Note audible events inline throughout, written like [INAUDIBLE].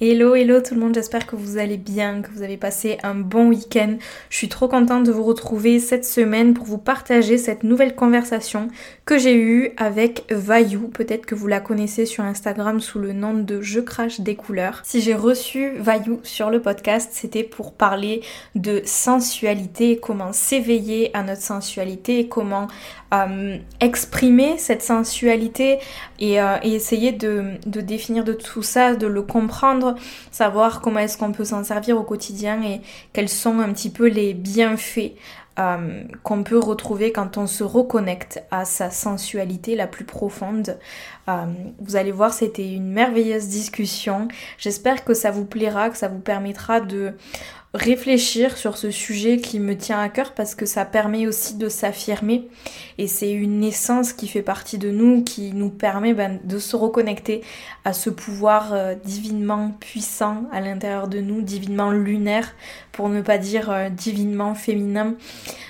Hello, hello tout le monde, j'espère que vous allez bien, que vous avez passé un bon week-end. Je suis trop contente de vous retrouver cette semaine pour vous partager cette nouvelle conversation que j'ai eue avec Vayou. Peut-être que vous la connaissez sur Instagram sous le nom de Je crache des couleurs. Si j'ai reçu Vayou sur le podcast, c'était pour parler de sensualité, comment s'éveiller à notre sensualité, comment euh, exprimer cette sensualité et, euh, essayer de, définir de tout ça, de le comprendre, savoir comment est-ce qu'on peut s'en servir au quotidien et quels sont un petit peu les bienfaits euh, qu'on peut retrouver quand on se reconnecte à sa sensualité la plus profonde. vous allez voir, c'était une merveilleuse discussion. J'espère que ça vous plaira, que ça vous permettra de réfléchir sur ce sujet qui me tient à cœur parce que ça permet aussi de s'affirmer et c'est une essence qui fait partie de nous qui nous permet ben, de se reconnecter à ce pouvoir euh, divinement puissant à l'intérieur de nous, divinement lunaire pour ne pas dire euh, divinement féminin.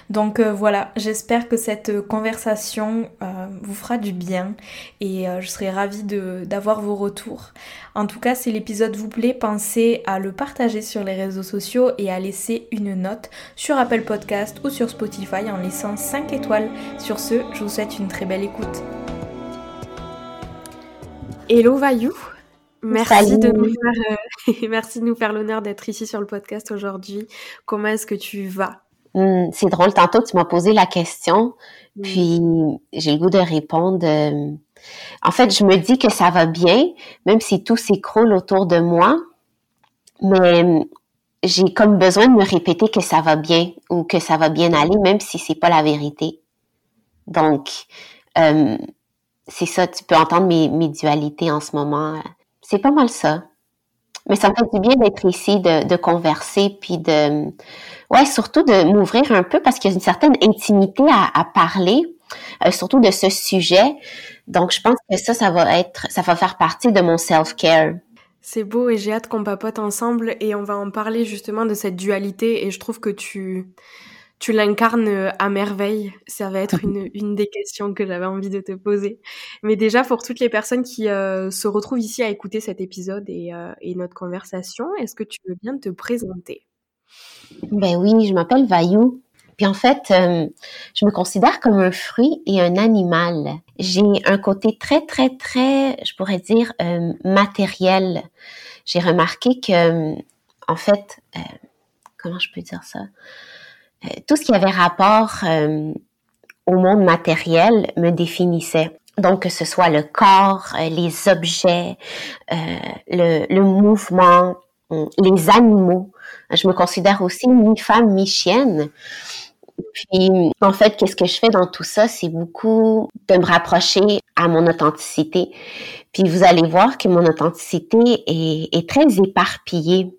Donc euh, voilà, j'espère que cette conversation vous fera du bien et je serai ravie d'avoir vos retours. En tout cas, si l'épisode vous plaît, pensez à le partager sur les réseaux sociaux et à laisser une note sur Apple Podcast ou sur Spotify en laissant 5 étoiles. Sur ce, je vous souhaite une très belle écoute. Hello Vayou Merci de, nous faire, euh, [LAUGHS] merci de nous faire l'honneur d'être ici sur le podcast aujourd'hui. Comment est-ce que tu vas? Hmm, C'est drôle, tantôt tu m'as posé la question, hmm. puis j'ai le goût de répondre. Euh, en fait, je me dis que ça va bien, même si tout s'écroule autour de moi, mais j'ai comme besoin de me répéter que ça va bien ou que ça va bien aller, même si c'est pas la vérité. Donc, euh, c'est ça, tu peux entendre mes, dualités en ce moment. C'est pas mal ça. Mais ça me fait du bien d'être ici, de, converser, puis de, ouais, surtout de m'ouvrir un peu parce qu'il y a une certaine intimité à, parler, euh, surtout de ce sujet. Donc, je pense que ça, ça va être, ça va faire partie de mon self-care. C'est beau et j'ai hâte qu'on papote ensemble et on va en parler justement de cette dualité et je trouve que tu, tu l'incarnes à merveille. Ça va être une, [LAUGHS] une des questions que j'avais envie de te poser. Mais déjà, pour toutes les personnes qui euh, se retrouvent ici à écouter cet épisode et, euh, et notre conversation, est-ce que tu veux bien te présenter? Ben oui, je m'appelle Vayou. Puis en fait, euh, je me considère comme un fruit et un animal. J'ai un côté très, très, très, je pourrais dire, euh, matériel. J'ai remarqué que, en fait, euh, comment je peux dire ça? tout ce qui avait rapport au monde matériel me définissait. Donc, que ce soit le corps, les objets, le, le mouvement, les animaux. Je me considère aussi mi-femme, mi-chienne. Puis, en fait, qu'est-ce que je fais dans tout ça? C'est beaucoup de me rapprocher à mon authenticité. Puis, vous allez voir que mon authenticité est, très éparpillée.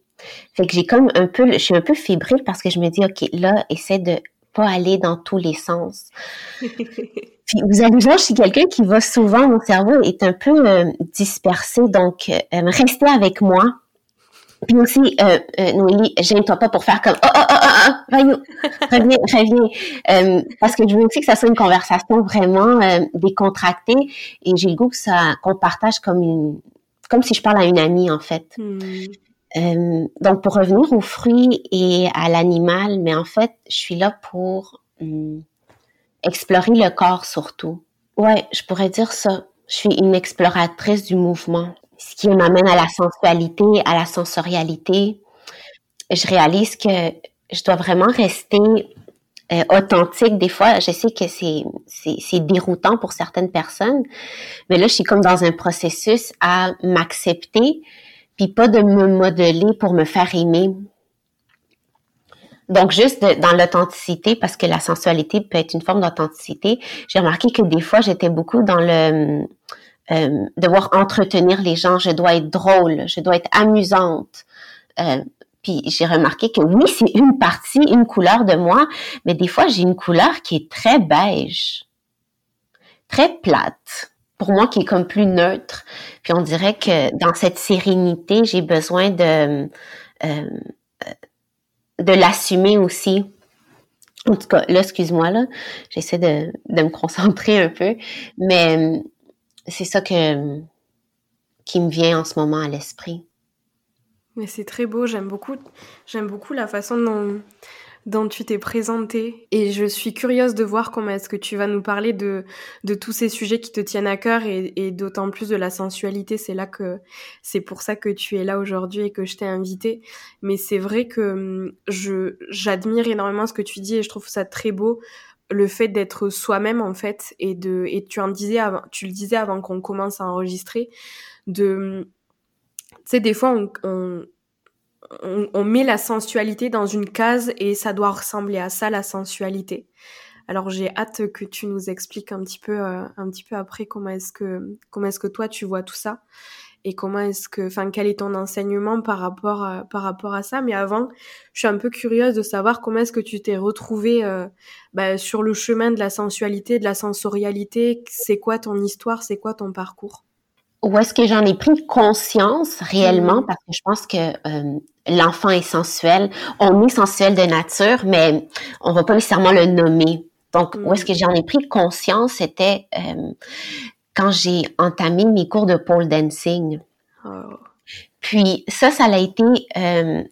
Fait que j'ai comme un peu, je suis un peu fébrile parce que je me dis, OK, là, essaie de pas aller dans tous les sens. [LAUGHS] Puis vous allez voir, je suis quelqu'un qui va souvent, mon cerveau est un peu euh, dispersé, donc euh, restez avec moi, puis aussi, euh, euh, Noélie, j'aime-toi pas pour faire comme oh oh oh oh, oh [LAUGHS] reviens, reviens, euh, parce que je veux aussi que ça soit une conversation vraiment euh, décontractée et j'ai le goût que ça qu'on partage comme une comme si je parle à une amie en fait. Hmm. Euh, donc pour revenir aux fruits et à l'animal, mais en fait, je suis là pour hum, explorer le corps surtout. Ouais, je pourrais dire ça. Je suis une exploratrice du mouvement ce qui m'amène à la sensualité, à la sensorialité. Je réalise que je dois vraiment rester euh, authentique. Des fois, je sais que c'est, c'est, déroutant pour certaines personnes, mais là, je suis comme dans un processus à m'accepter, puis pas de me modeler pour me faire aimer. Donc, juste dans l'authenticité, parce que la sensualité peut être une forme d'authenticité, j'ai remarqué que des fois, j'étais beaucoup dans le euh, devoir entretenir les gens, je dois être drôle, je dois être amusante. Euh, puis j'ai remarqué que oui, c'est une partie, une couleur de moi, mais des fois j'ai une couleur qui est très beige, très plate, pour moi qui est comme plus neutre. Puis on dirait que dans cette sérénité, j'ai besoin de euh, de l'assumer aussi. En tout cas, là, excuse-moi, là, j'essaie de, de me concentrer un peu, mais c'est ça que, qui me vient en ce moment à l'esprit. Mais c'est très beau, j'aime beaucoup, j'aime beaucoup la façon dont, tu t'es présentée et je suis curieuse de voir comment est-ce que tu vas nous parler de, de tous ces sujets qui te tiennent à cœur et, d'autant plus de la sensualité. C'est là que c'est pour ça que tu es là aujourd'hui et que je t'ai invité. Mais c'est vrai que hum, je j'admire énormément ce que tu dis et je trouve ça très beau le fait d'être soi-même en fait et de et tu en disais avant, tu le disais avant qu'on commence à enregistrer de tu sais des fois on, on, on, met la sensualité dans une case et ça doit ressembler à ça la sensualité. Alors j'ai hâte que tu nous expliques un petit peu euh, un petit peu après comment est-ce que comment est-ce que toi tu vois tout ça et comment est-ce que, enfin, quel est ton enseignement par rapport à, par rapport à ça? Mais avant, je suis un peu curieuse de savoir comment est-ce que tu t'es retrouvée euh, bah, sur le chemin de la sensualité, de la sensorialité. C'est quoi ton histoire? C'est quoi ton parcours? Où est-ce que j'en ai pris conscience réellement? Mmh. Parce que je pense que euh, l'enfant est sensuel. On est sensuel de nature, mais on va pas nécessairement le nommer. Donc, où est-ce mmh. que j'en ai pris conscience, c'était euh, quand j'ai entamé mes cours de pole dancing. Puis ça, ça a été euh,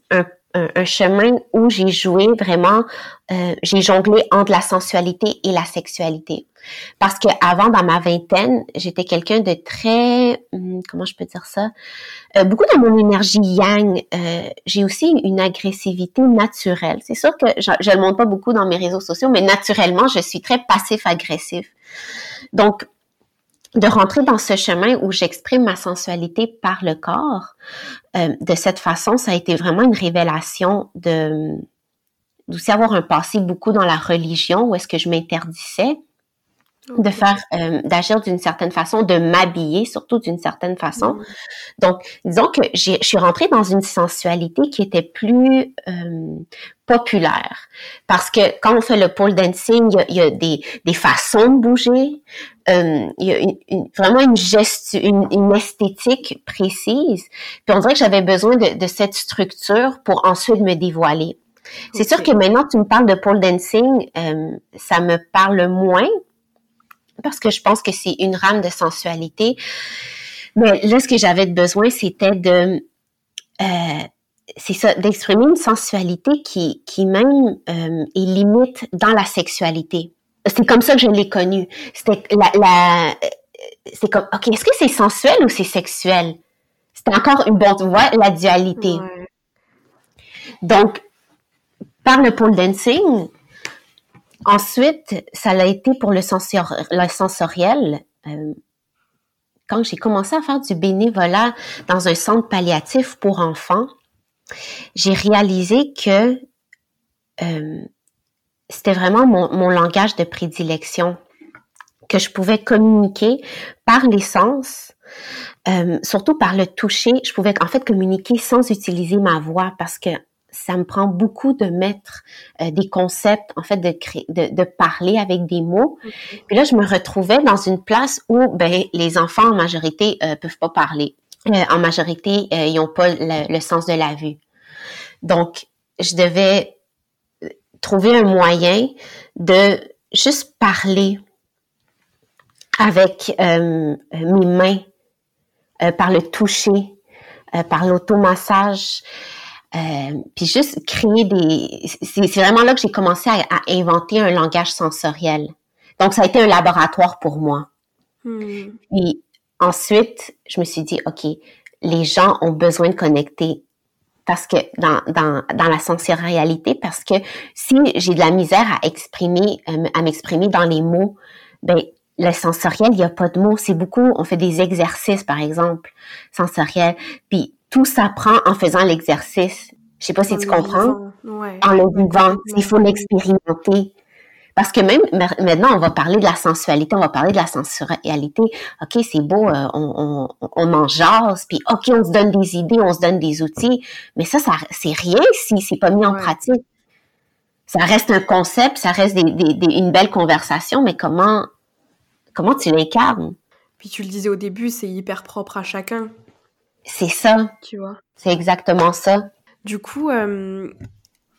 un, chemin où j'ai joué vraiment, euh, j'ai jonglé entre la sensualité et la sexualité. Parce que avant, dans ma vingtaine, j'étais quelqu'un de très, hum, comment je peux dire ça, euh, beaucoup dans mon énergie yang. J'ai aussi une agressivité naturelle. C'est sûr que je, je le montre pas beaucoup dans mes réseaux sociaux, mais naturellement, je suis très passif-agressif. Donc, de rentrer dans ce chemin où j'exprime ma sensualité par le corps, euh, de cette façon, ça a été vraiment une révélation de d'aussi avoir un passé beaucoup dans la religion où est-ce que je m'interdisais de faire, euh, d'agir d'une certaine façon, de m'habiller surtout d'une certaine façon. Mm. Donc, disons que je suis rentrée dans une sensualité qui était plus euh, populaire. Parce que quand on fait le pole dancing, il y a, des, des, façons de bouger, euh, il y a une, vraiment une, geste, une, une, esthétique précise. Puis on dirait que j'avais besoin de, de, cette structure pour ensuite me dévoiler. C'est sûr que maintenant, tu me parles de pole dancing, euh, ça me parle moins parce que je pense que c'est une rame de sensualité. Mais là, ce que j'avais besoin, c'était de, euh, c'est ça, d'exprimer une sensualité qui, qui même euh, est limite dans la sexualité. C'est comme ça que je l'ai connue. C'était la, la c'est comme, ok, est-ce que c'est sensuel ou c'est sexuel? C'était encore une bonne, voie, la dualité. Donc, par le pole dancing, Ensuite, ça l'a été pour le, sensoriel. Euh, quand j'ai commencé à faire du bénévolat dans un centre palliatif pour enfants, j'ai réalisé que euh, c'était vraiment mon, langage de prédilection, que je pouvais communiquer par les sens, euh, surtout par le toucher. Je pouvais en fait communiquer sans utiliser ma voix parce que ça me prend beaucoup de mettre euh, des concepts, en fait, de, créer, de, de, parler avec des mots. Puis là, je me retrouvais dans une place où ben, les enfants, en majorité, euh, peuvent pas parler. Euh, en majorité, euh, ils n'ont pas le, le, sens de la vue. Donc, je devais trouver un moyen de juste parler avec mes mains, par le toucher, par l'automassage. Euh, puis juste créer des... C'est vraiment là que j'ai commencé à, inventer un langage sensoriel. Donc, ça a été un laboratoire pour moi. Hmm. Puis ensuite, je me suis dit, OK, les gens ont besoin de connecter parce que dans, dans, dans la sensorialité, parce que si j'ai de la misère à exprimer, euh, à m'exprimer dans les mots, ben le sensoriel, il n'y a pas de mots. C'est beaucoup, on fait des exercices, par exemple, sensoriels. Puis tout s'apprend en faisant l'exercice. Je sais pas si tu comprends. En le vivant, il faut l'expérimenter. Parce que même maintenant, on va parler de la sensualité, on va parler de la sensualité. OK, c'est beau, euh, on, on, on en jase, puis OK, on se donne des idées, on se donne des outils, mais ça, ça c'est rien si c'est pas mis en pratique. Ça reste un concept, ça reste des, des, une belle conversation, mais comment, comment tu l'incarnes? Puis tu le disais au début, c'est hyper propre à chacun. C'est ça. Tu vois. C'est exactement ça. Du coup, euh,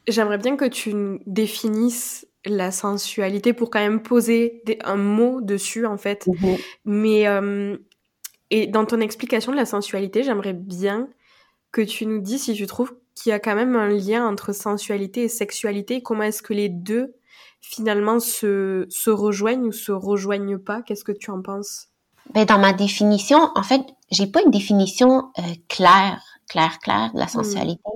j'aimerais bien que tu définisses la sensualité pour quand même poser un mot dessus en fait. Mhm. Mais euh, et dans ton explication de la sensualité, j'aimerais bien que tu nous dises si tu trouves qu'il y a quand même un lien entre sensualité et sexualité. comment est-ce que les deux finalement se, se rejoignent ou se rejoignent pas? Qu'est-ce que tu en penses? Ben, dans ma définition, en fait, j'ai pas une définition euh, claire clair, clair de la hmm. sensualité.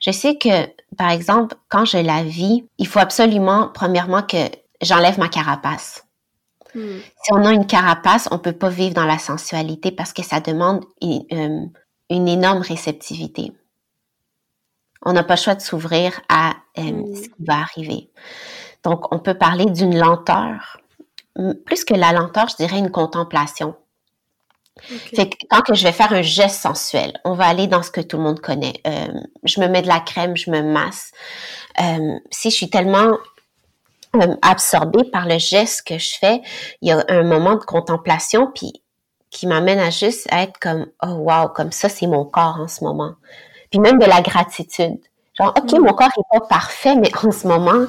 Je sais que, par exemple, quand je la vis, il faut absolument, premièrement, que j'enlève ma carapace. Hmm. Si on a une carapace, on peut pas vivre dans la sensualité parce que ça demande une, euh, une énorme réceptivité. On n'a pas le choix de s'ouvrir à euh, hmm. ce qui va arriver. Donc, on peut parler d'une lenteur. Plus que la lenteur, je dirais une contemplation. Fait que quand que je vais faire un geste sensuel, on va aller dans ce que tout le monde connaît. Euh, je me mets de la crème, je me masse. Euh, si je suis tellement euh, absorbée par le geste que je fais, il y a un moment de contemplation puis qui m'amène à juste être comme oh wow, comme ça c'est mon corps en ce moment. Puis même de la gratitude. Genre ok mm. mon corps est pas parfait mais en ce moment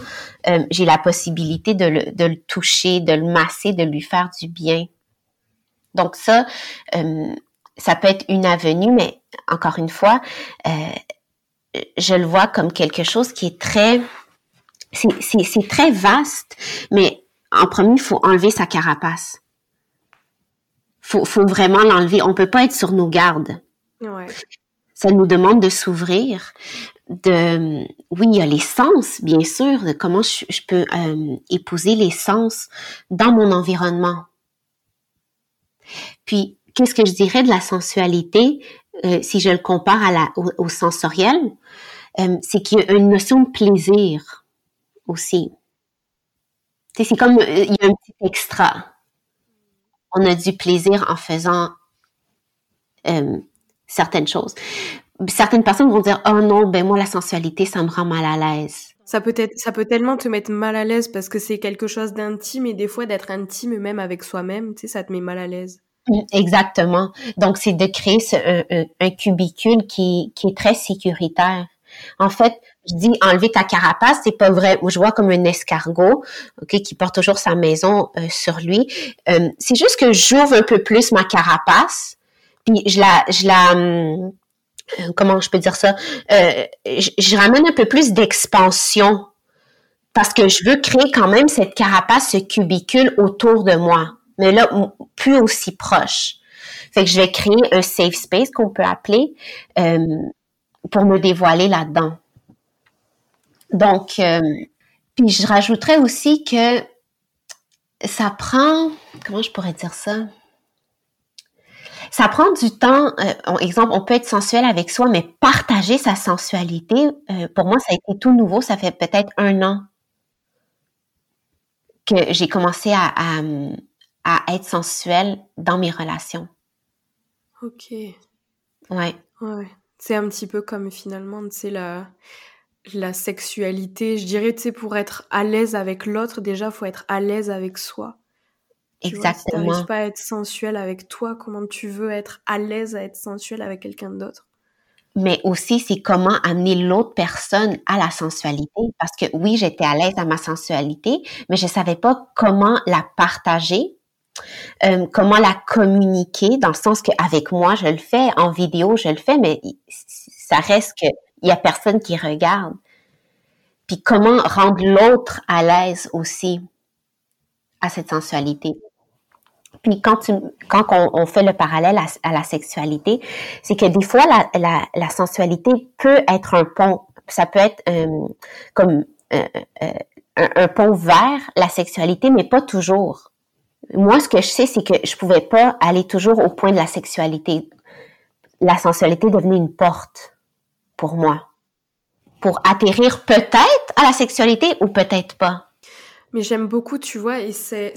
euh, j'ai la possibilité de le, de le toucher, de le masser, de lui faire du bien. Donc ça, euh, ça peut être une avenue, mais encore une fois, euh, je le vois comme quelque chose qui est très, c'est très vaste, mais en premier, il faut enlever sa carapace. Faut, faut vraiment l'enlever. On peut pas être sur nos gardes. Ça nous demande de s'ouvrir, de, oui, il y a les sens, bien sûr, de comment je, peux euh, épouser les sens dans mon environnement. Puis, qu'est-ce que je dirais de la sensualité, euh, si je le compare au, sensoriel, euh, c'est qu'il y a une notion de plaisir aussi. C'est comme, euh, il y a un petit extra. On a du plaisir en faisant certaines choses. Certaines personnes vont dire, oh non, ben moi, la sensualité, ça me rend mal à l'aise. Ça peut être, ça peut tellement te mettre mal à l'aise parce que c'est quelque chose d'intime et des fois d'être intime même avec soi-même, ça te met mal à l'aise. Exactement. Donc, c'est de créer ce, un, cubicule qui, qui est très sécuritaire. En fait, je dis enlever ta carapace, c'est pas vrai. Je vois comme un escargot, ok, qui porte toujours sa maison euh, sur lui. Euh, c'est juste que j'ouvre un peu plus ma carapace, puis je la, je la, hum, euh, comment je peux dire ça, euh, je, ramène un peu plus d'expansion parce que je veux créer quand même cette carapace, ce cubicule autour de moi, mais là, plus aussi proche. Fait que je vais créer un safe space qu'on peut appeler euh, pour me dévoiler là-dedans. Donc, puis je rajouterais aussi que ça prend, comment je pourrais dire ça? Ça prend du temps. Euh, exemple, on peut être sensuel avec soi, mais partager sa sensualité, euh, pour moi, ça a été tout nouveau. Ça fait peut-être un an que j'ai commencé à, à, être sensuelle dans mes relations. Ok. Ouais. Ouais. C'est un petit peu comme finalement, tu sais, la, la sexualité. Je dirais, tu sais, pour être à l'aise avec l'autre, déjà, faut être à l'aise avec soi. Exactement. Tu n'arrives pas à être sensuel avec toi, comment tu veux être à l'aise à être sensuel avec quelqu'un d'autre? Mais aussi c'est comment amener l'autre personne à la sensualité parce que oui j'étais à l'aise à ma sensualité mais je savais pas comment la partager euh, comment la communiquer dans le sens que avec moi je le fais en vidéo je le fais mais ça reste que il y a personne qui regarde puis comment rendre l'autre à l'aise aussi à cette sensualité puis quand, on, fait le parallèle à, la sexualité, c'est que des fois, la, sensualité peut être un pont. Ça peut être euh, comme euh, un, un, pont vers la sexualité, mais pas toujours. Moi, ce que je sais, c'est que je pouvais pas aller toujours au point de la sexualité. La sensualité devenait une porte pour moi. Pour atterrir peut-être à la sexualité ou peut-être pas. Mais j'aime beaucoup, tu vois, et c'est,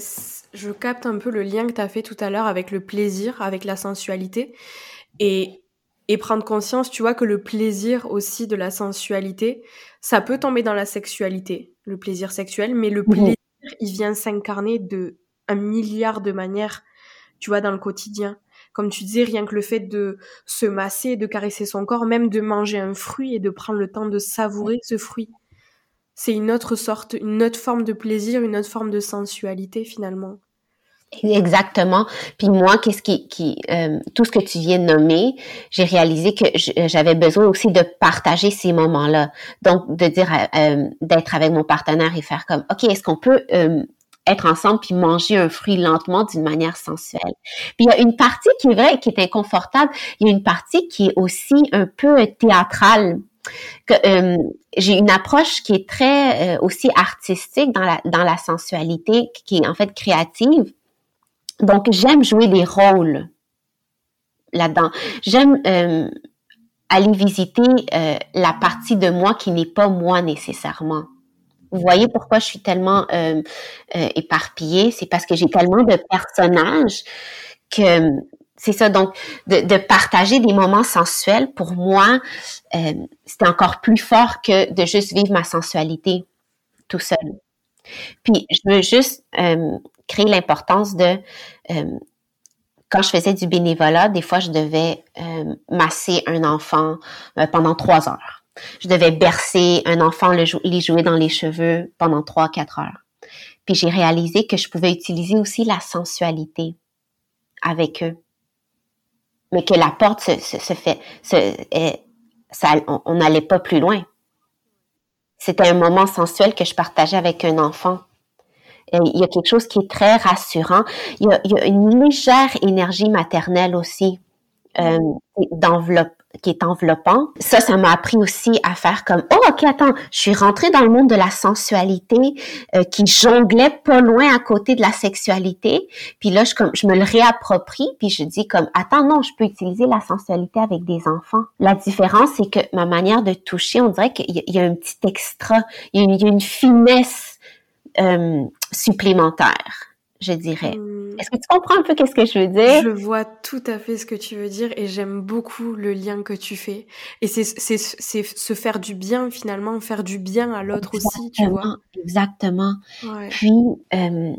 je capte un peu le lien que tu as fait tout à l'heure avec le plaisir, avec la sensualité, et, et prendre conscience, tu vois, que le plaisir aussi de la sensualité, ça peut tomber dans la sexualité, le plaisir sexuel, mais le plaisir, il vient s'incarner de un milliard de manières, tu vois, dans le quotidien. Comme tu disais, rien que le fait de se masser, de caresser son corps, même de manger un fruit et de prendre le temps de savourer ce fruit c'est une autre sorte, une autre forme de plaisir, une autre forme de sensualité finalement. Exactement. Puis moi, qu'est-ce qui, qui euh, tout ce que tu viens de nommer, j'ai réalisé que j'avais besoin aussi de partager ces moments-là. Donc de dire, euh, euh, d'être avec mon partenaire et faire comme, ok, est-ce qu'on peut être ensemble puis manger un fruit lentement d'une manière sensuelle. Puis il y a une partie qui est vraie, qui est inconfortable. Il y a une partie qui est aussi un peu théâtrale euh, j'ai une approche qui est très euh, aussi artistique dans la dans la sensualité, qui est en fait créative. Donc j'aime jouer des rôles là-dedans. J'aime euh, aller visiter la partie de moi qui n'est pas moi nécessairement. Vous voyez pourquoi je suis tellement éparpillée, c'est parce que j'ai tellement de personnages que c'est ça, donc de, partager des moments sensuels, pour moi, euh, c'était encore plus fort que de juste vivre ma sensualité tout seul. Puis, je veux juste euh, créer l'importance de, euh, quand je faisais du bénévolat, des fois, je devais masser un enfant pendant trois heures. Je devais bercer un enfant, le, les jouer dans les cheveux pendant trois, quatre heures. Puis j'ai réalisé que je pouvais utiliser aussi la sensualité avec eux mais que la porte se, fait, on n'allait pas plus loin. C'était un moment sensuel que je partageais avec un enfant. Il y a quelque chose qui est très rassurant. Il y a, une légère énergie maternelle aussi euh, qui est enveloppant. Ça, ça m'a appris aussi à faire comme oh ok attends, je suis rentrée dans le monde de la sensualité euh, qui jonglait pas loin à côté de la sexualité. Puis là, je comme je me le réapproprie puis je dis comme attends non, je peux utiliser la sensualité avec des enfants. La différence c'est que ma manière de toucher, on dirait qu'il y, a un petit extra, il y a une, il y a une finesse euh, supplémentaire je dirais. Hmm. Est-ce que tu comprends un peu qu'est-ce que je veux dire? Je vois tout à fait ce que tu veux dire et j'aime beaucoup le lien que tu fais. Et c'est, se faire du bien finalement, faire du bien à l'autre aussi, tu vois. Exactement. Puis, euh,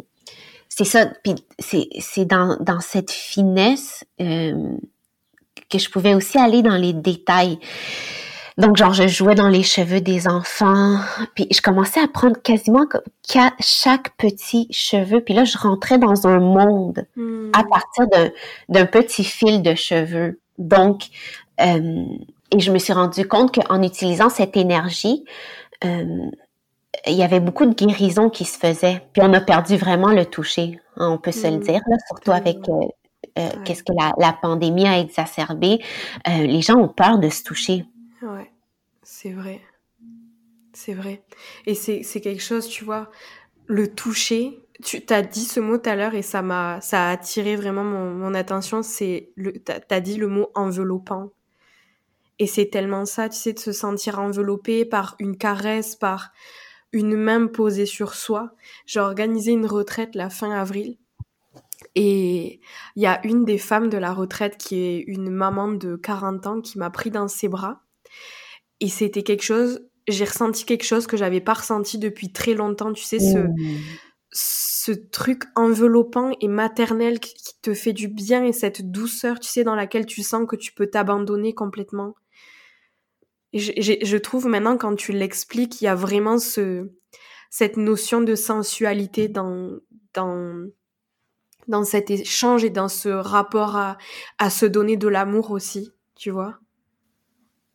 c'est ça, puis c'est, c'est dans, dans cette finesse euh, que je pouvais aussi aller dans les détails. Donc, genre, je jouais dans les cheveux des enfants, puis je commençais à prendre quasiment chaque petit cheveu, puis là, je rentrais dans un monde hmm. à partir d'un petit fil de cheveux. Donc, euh, et je me suis rendu compte qu'en utilisant cette énergie, euh, il y avait beaucoup de guérison qui se faisait. Puis on a perdu vraiment le toucher, hein, on peut se le hmm. dire, là, surtout avec euh, qu'est-ce que la, la, pandémie a exacerbé. les gens ont peur de se toucher. Ouais, c'est vrai. C'est vrai. Et c'est quelque chose, tu vois, le toucher. Tu as dit ce mot tout à l'heure et ça m'a ça a attiré vraiment mon, attention. C'est le t'as as dit le mot enveloppant. Et c'est tellement ça, tu sais, de se sentir enveloppé par une caresse, par une main posée sur soi. J'ai organisé une retraite la fin avril. Et il y a une des femmes de la retraite qui est une maman de 40 ans qui m'a pris dans ses bras et c'était quelque chose, j'ai ressenti quelque chose que j'avais pas ressenti depuis très longtemps, tu sais, ce, mmh. ce truc enveloppant et maternel qui, te fait du bien et cette douceur, tu sais, dans laquelle tu sens que tu peux t'abandonner complètement. Et je trouve maintenant, quand tu l'expliques, il y a vraiment ce, cette notion de sensualité dans, dans, dans cet échange et dans ce rapport à, à se donner de l'amour aussi, tu vois.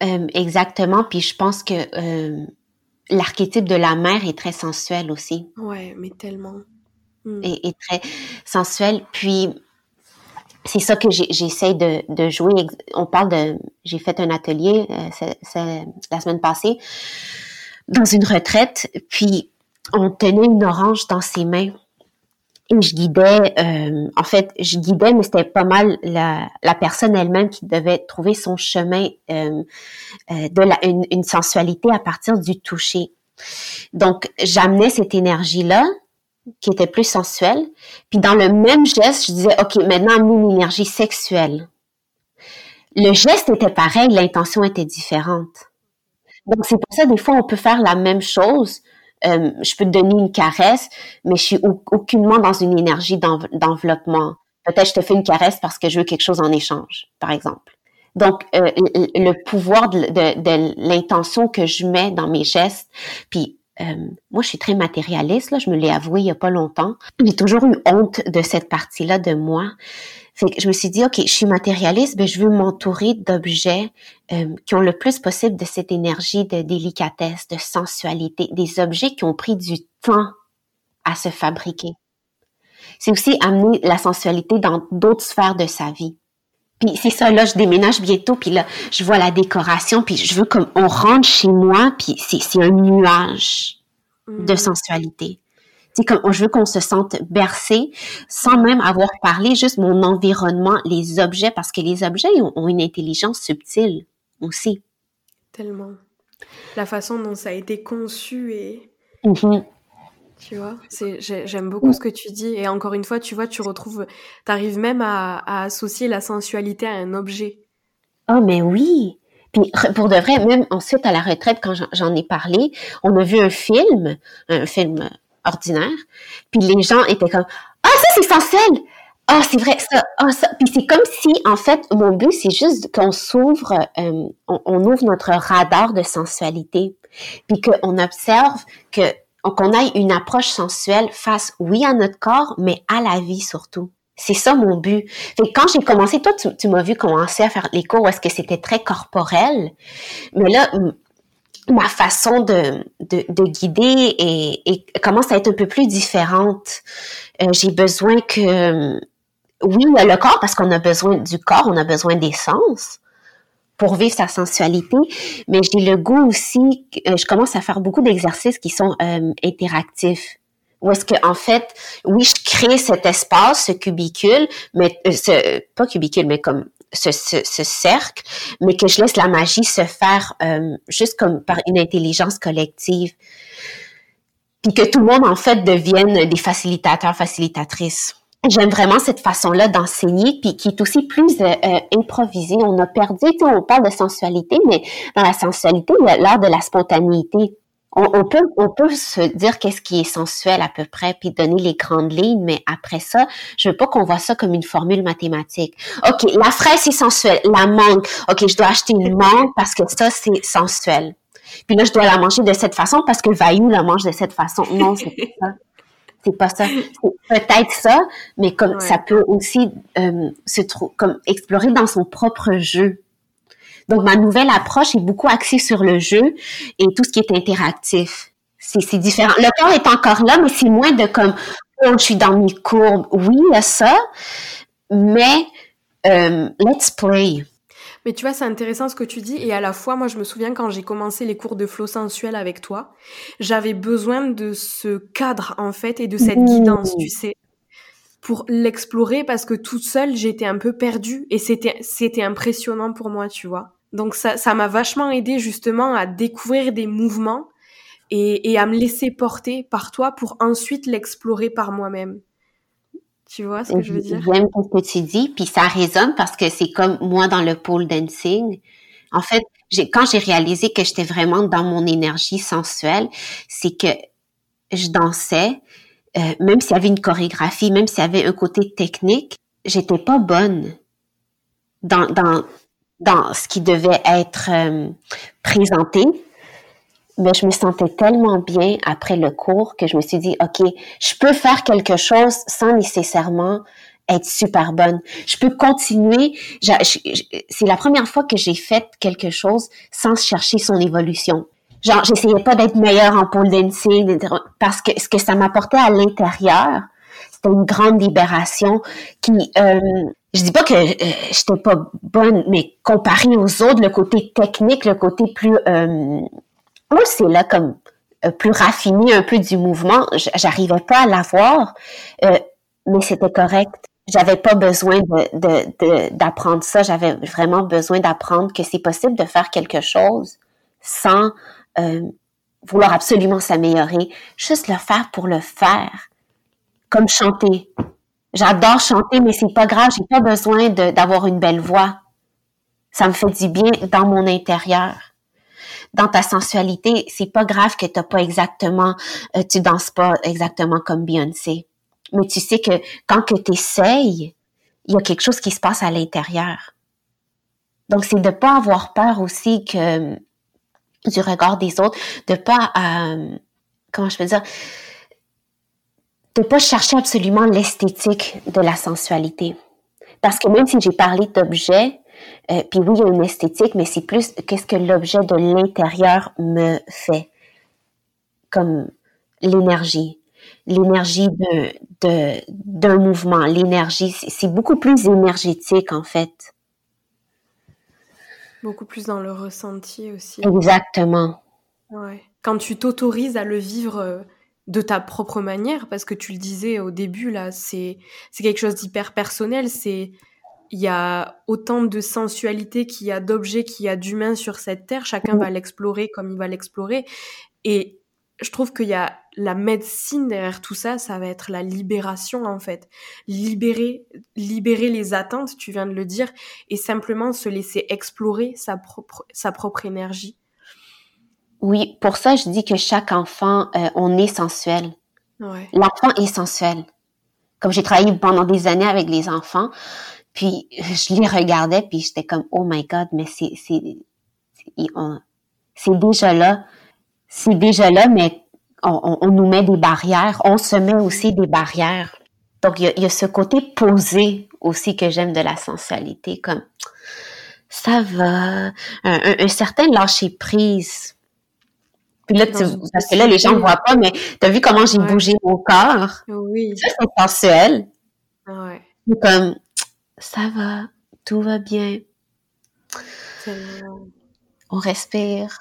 Euh, exactement. Puis je pense que euh, l'archétype de la mère est très sensuel aussi. Ouais, mais tellement. Hmm. Et, très sensuel. Puis c'est ça que j'essaie de, de, jouer. On parle de. J'ai fait un atelier euh, la semaine passée dans une retraite. Puis on tenait une orange dans ses mains et je guidais, euh, en fait, je guidais, mais c'était pas mal la, la personne elle-même qui devait trouver son chemin euh, euh, de la, une, une, sensualité à partir du toucher. Donc, j'amenais cette énergie-là qui était plus sensuelle. Puis dans le même geste, je disais, OK, maintenant, amener une énergie sexuelle. Le geste était pareil, l'intention était différente. Donc, c'est pour ça, des fois, on peut faire la même chose. Euh, je peux te donner une caresse, mais je suis aucunement dans une énergie d'enveloppement. Peut-être je te fais une caresse parce que je veux quelque chose en échange, par exemple. Donc, euh, le pouvoir de, de l'intention que je mets dans mes gestes, puis euh, moi, je suis très matérialiste, là, je me l'ai avoué il y a pas longtemps. J'ai toujours eu honte de cette partie-là de moi. Fait que je me suis dit, OK, je suis matérialiste, mais je veux m'entourer d'objets euh, qui ont le plus possible de cette énergie de délicatesse, de sensualité, des objets qui ont pris du temps à se fabriquer. C'est aussi amener la sensualité dans d'autres sphères de sa vie. Puis c'est ça, là, je déménage bientôt, puis là, je vois la décoration, puis je veux comme on rentre chez moi, puis c'est un nuage de mm. sensualité. C'est comme je veux qu'on se sente bercé sans même avoir parlé, juste mon environnement, les objets, parce que les objets ont, une intelligence subtile aussi. Tellement. La façon dont ça a été conçu et mm-hmm. Tu vois, j'aime beaucoup ce que tu dis. Et encore une fois, tu vois, tu retrouves, t'arrives même à, associer la sensualité à un objet. Oh, mais oui. Puis pour de vrai, même ensuite à la retraite, quand j'en ai parlé, on a vu un film, un film ordinaire, puis les gens étaient comme ah ça c'est sensuel, ah c'est vrai ça, ah ça, puis c'est comme si en fait mon but c'est juste qu'on s'ouvre, euh, on, ouvre notre radar de sensualité, puis qu'on observe que qu'on ait une approche sensuelle face, oui, à notre corps, mais à la vie surtout. C'est ça mon but. quand j'ai commencé, toi, tu, m'as vu commencer à faire les cours où est-ce que c'était très corporel. Mais là, ma façon de, de, guider et, commence à être un peu plus différente. Euh, j'ai besoin que, oui, le corps, parce qu'on a besoin du corps, on a besoin des sens pour vivre sa sensualité, mais j'ai le goût aussi, euh, je commence à faire beaucoup d'exercices qui sont euh, interactifs. Où est-ce que en fait, oui, je crée cet espace, ce cubicule, mais euh, ce, pas cubicule, mais comme ce, ce, ce, cercle, mais que je laisse la magie se faire juste comme par une intelligence collective, puis que tout le monde en fait devienne des facilitateurs, facilitatrices j'aime vraiment cette façon-là d'enseigner, puis qui est aussi plus euh, euh, improvisée. On a perdu, on parle de sensualité, mais dans la sensualité, il l'art de la spontanéité. On, peut, on peut se dire qu'est-ce qui est sensuel à peu près, puis donner les grandes lignes, mais après ça, je veux pas qu'on voit ça comme une formule mathématique. OK, la fraise, c'est sensuel. La mangue, OK, je dois acheter une mangue parce que ça, c'est sensuel. Puis là, je dois la manger de cette façon parce que Vaillou la mange de cette façon. Non, c'est pas ça c'est pas ça. peut-être ça, mais comme ça peut aussi euh, se comme explorer dans son propre jeu. Donc ma nouvelle approche est beaucoup axée sur le jeu et tout ce qui est interactif. C'est différent. Le corps est encore là, mais c'est moins de comme oh je suis dans mes courbes. Oui, il y a ça, mais euh, let's play. Mais tu vois, c'est intéressant ce que tu dis. Et à la fois, moi, je me souviens quand j'ai commencé les cours de flow sensuel avec toi, j'avais besoin de ce cadre, en fait, et de cette guidance, tu sais, pour l'explorer parce que toute seule, j'étais un peu perdue et c'était, c'était impressionnant pour moi, tu vois. Donc ça, ça m'a vachement aidé justement à découvrir des mouvements et, à me laisser porter par toi pour ensuite l'explorer par moi-même. Tu vois ce que je veux dire? J'aime ce que tu dis, puis ça résonne parce que c'est comme moi dans le pole dancing. En fait, quand j'ai réalisé que j'étais vraiment dans mon énergie sensuelle, c'est que je dansais, euh, même s'il y avait une chorégraphie, même s'il y avait un côté technique, j'étais pas bonne dans, dans, dans ce qui devait être euh, présenté mais je me sentais tellement bien après le cours que je me suis dit, OK, je peux faire quelque chose sans nécessairement être super bonne. Je peux continuer. C'est la première fois que j'ai fait quelque chose sans chercher son évolution. Genre, j'essayais pas d'être meilleure en pole dancing parce que ce que ça m'apportait à l'intérieur, c'était une grande libération qui, euh, je dis pas que euh, j'étais pas bonne, mais comparé aux autres, le côté technique, le côté plus euh, moi, c'est là comme euh, plus raffiné un peu du mouvement. J'arrivais pas à l'avoir, euh, mais c'était correct. J'avais pas besoin de, d'apprendre ça. J'avais vraiment besoin d'apprendre que c'est possible de faire quelque chose sans euh, vouloir absolument s'améliorer. Juste le faire pour le faire. comme chanter. J'adore chanter, mais c'est pas grave, j'ai pas besoin d'avoir une belle voix. Ça me fait du bien dans mon intérieur. Dans ta sensualité, c'est pas grave que t'as pas exactement, euh, tu danses pas exactement comme Beyoncé. Mais tu sais que quand que t'essayes, il y a quelque chose qui se passe à l'intérieur. Donc, c'est de pas avoir peur aussi que du regard des autres, de pas, euh, comment je peux dire, de pas chercher absolument l'esthétique de la sensualité. Parce que même si j'ai parlé d'objet, euh, puis oui, il y a une esthétique, mais c'est plus qu'est-ce que l'objet de l'intérieur me fait, comme l'énergie, l'énergie d'un de, d'un mouvement, l'énergie, c'est beaucoup plus énergétique en fait. Beaucoup plus dans le ressenti aussi. Exactement. Ouais. Quand tu t'autorises à le vivre euh, de ta propre manière, parce que tu le disais au début, là, c'est quelque chose d'hyper personnel, c'est il y a autant de sensualité qu'il y a d'objets, qu'il y a d'humains sur cette terre, chacun va l'explorer comme il va l'explorer. Et je trouve qu'il y a la médecine derrière tout ça, ça va être la libération en fait. Libérer, libérer les attentes, tu viens de le dire, et simplement se laisser explorer sa propre, sa propre énergie. Oui, pour ça, je dis que chaque enfant, euh, on est sensuel. Ouais. L'enfant est sensuel. Comme j'ai travaillé pendant des années avec les enfants, puis [LAUGHS] je les regardais, puis j'étais comme, oh my God, mais c'est, c'est, c'est déjà là. C'est déjà là, mais on, on, nous met des barrières. On se met aussi des barrières. Donc, il y a, y a, ce côté posé aussi que j'aime de la sensualité, comme ça va, un, un, un certain lâcher prise puis là, tu, parce que là, les gens ne voient pas, mais tu as vu comment j'ai bougé mon corps? Oui. Ça, c'est sensuel. Ouais. comme, ça va, tout va bien. On respire.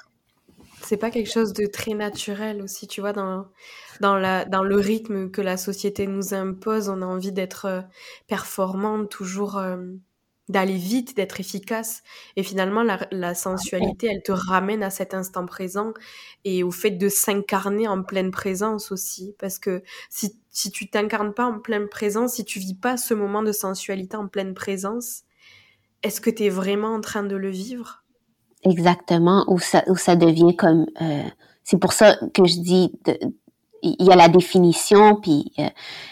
C'est pas quelque chose de très naturel aussi, tu vois, dans, dans, la, dans le rythme que la société nous impose, on a envie d'être euh, performante, toujours euh, d'aller vite, d'être efficace. Et finalement, la, sensualité, elle te ramène à cet instant présent et au fait de s'incarner en pleine présence aussi. Parce que si, si tu t'incarnes pas en pleine présence, si tu vis pas ce moment de sensualité en pleine présence, est-ce que tu es vraiment en train de le vivre? Exactement, ou ça, où ça devient comme... Euh, c'est pour ça que je dis de, il y a la définition, puis euh,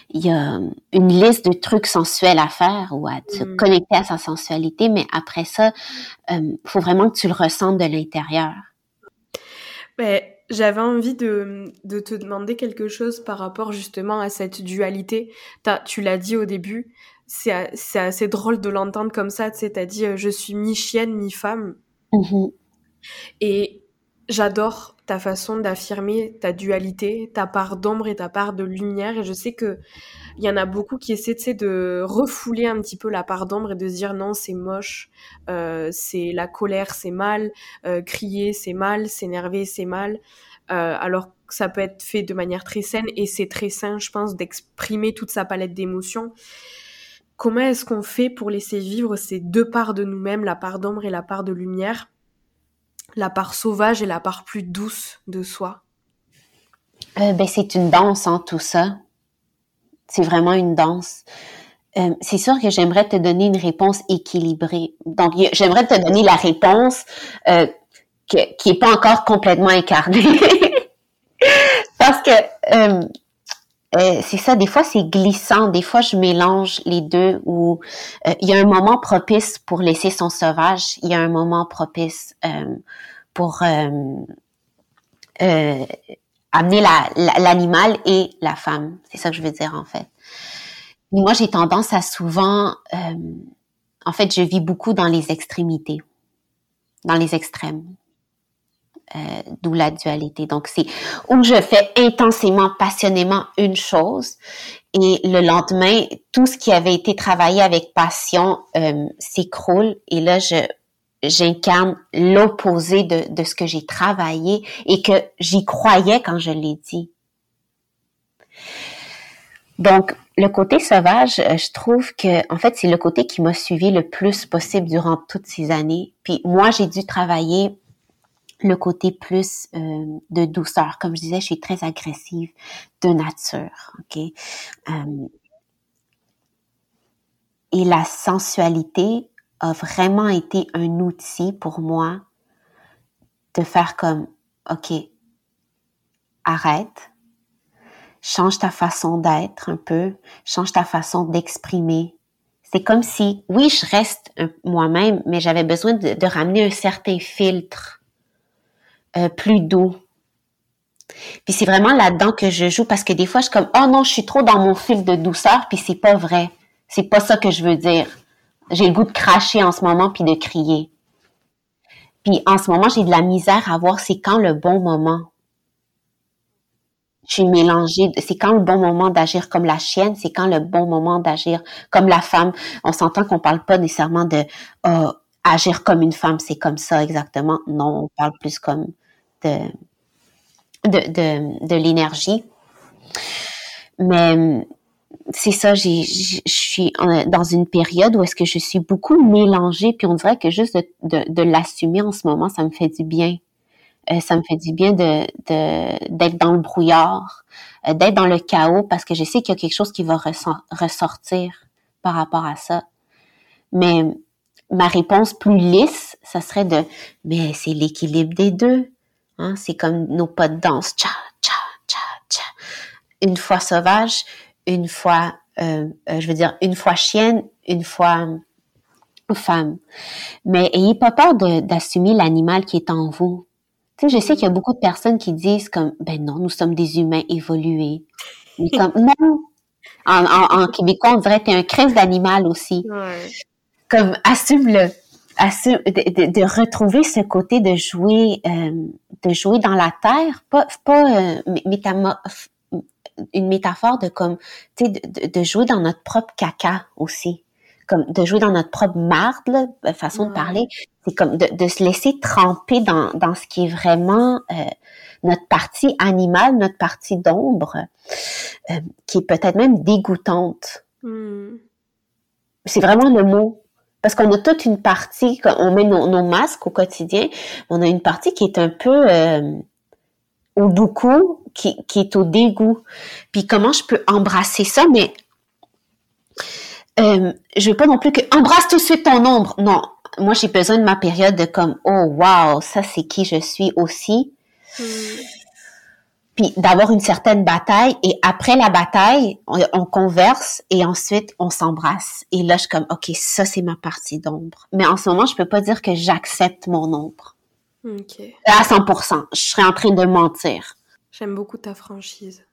il y a une liste de trucs sensuels à faire ou à se mm. connecter à sa sensualité, mais après ça, il euh, faut vraiment que tu le ressentes de l'intérieur. Ben, j'avais envie de, de, te demander quelque chose par rapport justement à cette dualité. Tu l'as dit au début, c'est assez drôle de l'entendre comme ça, dit euh, je suis mi-chienne, mi-femme. Mm-hmm. Et j'adore ta façon d'affirmer ta dualité, ta part d'ombre et ta part de lumière. Et je sais que il y en a beaucoup qui essaient de refouler un petit peu la part d'ombre et de se dire non, c'est moche, euh, c'est la colère, c'est mal, euh, crier, c'est mal, s'énerver, c'est mal. Euh, alors que ça peut être fait de manière très saine et c'est très sain, je pense, d'exprimer toute sa palette d'émotions. Comment est-ce qu'on fait pour laisser vivre ces deux parts de nous-mêmes, la part d'ombre et la part de lumière, la part sauvage et la part plus douce de soi? Euh, ben, C'est une danse, en hein, tout ça. C'est vraiment une danse. Euh, c'est sûr que j'aimerais te donner une réponse équilibrée. Donc, j'aimerais te donner la réponse euh, qui est pas encore complètement incarnée. [LAUGHS] Parce que euh, euh, c'est ça, des fois c'est glissant, des fois je mélange les deux où euh, il y a un moment propice pour laisser son sauvage, il y a un moment propice euh, pour amener l'animal et la femme. C'est ça que je veux dire en fait. moi j'ai tendance à souvent, en fait je vis beaucoup dans les extrémités, dans les extrêmes. Euh, d'où la dualité. Donc, c'est où je fais intensément, passionnément une chose et le lendemain, tout ce qui avait été travaillé avec passion euh, s'écroule et là, je j'incarne l'opposé de, de ce que j'ai travaillé et que j'y croyais quand je l'ai dit. Donc, le côté sauvage, euh, je trouve que, en fait, c'est le côté qui m'a suivi le plus possible durant toutes ces années. Puis moi, j'ai dû travailler le côté plus euh, de douceur. Comme je disais, je suis très agressive de nature. Ok? Euh, et la sensualité a vraiment été un outil pour moi de faire comme, ok, arrête, change ta façon d'être un peu, change ta façon d'exprimer. C'est comme si, oui, je reste moi-même, mais j'avais besoin de, ramener un certain filtre euh, plus doux. Puis c'est vraiment là-dedans que je joue parce que des fois, je suis comme, oh non, je suis trop dans mon fil de douceur, puis c'est pas vrai. C'est pas ça que je veux dire. J'ai le goût de cracher en ce moment puis de crier. Puis en ce moment, j'ai de la misère à voir c'est quand le bon moment. Je suis mélangée. C'est quand le bon moment d'agir comme la chienne, c'est quand le bon moment d'agir comme la femme. On s'entend qu'on parle pas nécessairement de oh, agir comme une femme, c'est comme ça exactement. Non, on parle plus comme de l'énergie. Mais c'est ça, je suis dans une période où est-ce que je suis beaucoup mélangée, puis on dirait que juste de, l'assumer en ce moment, ça me fait du bien. Euh, ça me fait du bien d'être dans le brouillard, euh, d'être dans le chaos, parce que je sais qu'il y a quelque chose qui va ressortir par rapport à ça. Mais ma réponse plus lisse, ça serait de, mais c'est l'équilibre des deux. Hein? C'est comme nos pas de danse, tcha, tcha, tcha, tcha. Une fois sauvage, une fois, euh, euh, je veux dire, une fois chienne, une fois femme. Mais ayez pas peur d'assumer l'animal qui est en vous. Tu sais, je sais qu'il y a beaucoup de personnes qui disent comme, ben non, nous sommes des humains évolués. Mais comme, [LAUGHS] non. En, en, québécois, on dirait t'es un crève d'animal aussi. Comme, assume-le. Assume, de, de, retrouver ce côté de jouer, euh, de jouer dans la terre, pas, pas euh, une métaphore de comme, tu sais, de, de, jouer dans notre propre caca aussi. Comme de jouer dans notre propre marde, là, euh, façon de parler. C'est comme de, de, se laisser tremper dans, dans ce qui est vraiment euh, notre partie animale, notre partie d'ombre, euh, qui est peut-être même dégoûtante. Hmm. C'est vraiment le mot. Parce qu'on a toute une partie, quand on met nos, masques au quotidien, on a une partie qui est un peu euh, au beaucoup, qui, qui est au dégoût. Puis comment je peux embrasser ça, mais euh, je veux pas non plus que embrasse tout de suite ton ombre. Non, moi j'ai besoin de ma période de comme oh wow, ça c'est qui je suis aussi. Hmm. Puis d'avoir une certaine bataille et après la bataille, on, converse et ensuite on s'embrasse. Et là je suis comme ok, ça c'est ma partie d'ombre. Mais en ce moment, je peux pas dire que j'accepte mon ombre. Ok. À 100%, je serais en train de mentir. J'aime beaucoup ta franchise.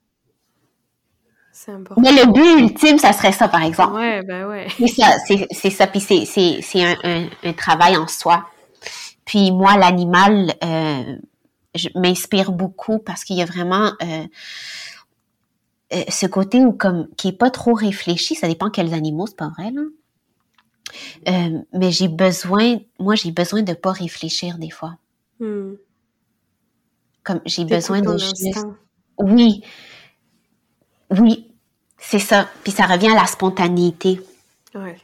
C'est important. Mais le but ultime, ça serait ça, par exemple. Ouais, ben ouais. C'est ça, c'est ça, puis c'est un, un, travail en soi. Puis moi, l'animal, euh, je m'inspire beaucoup parce qu'il y a vraiment euh, euh, ce côté où comme qui est pas trop réfléchi. Ça dépend quels animaux, c'est pas vrai là. Euh, mais j'ai besoin, moi j'ai besoin de pas réfléchir des fois. Hmm. Comme j'ai besoin de Oui. Oui, c'est ça. Puis ça revient à la spontanéité. Ouais.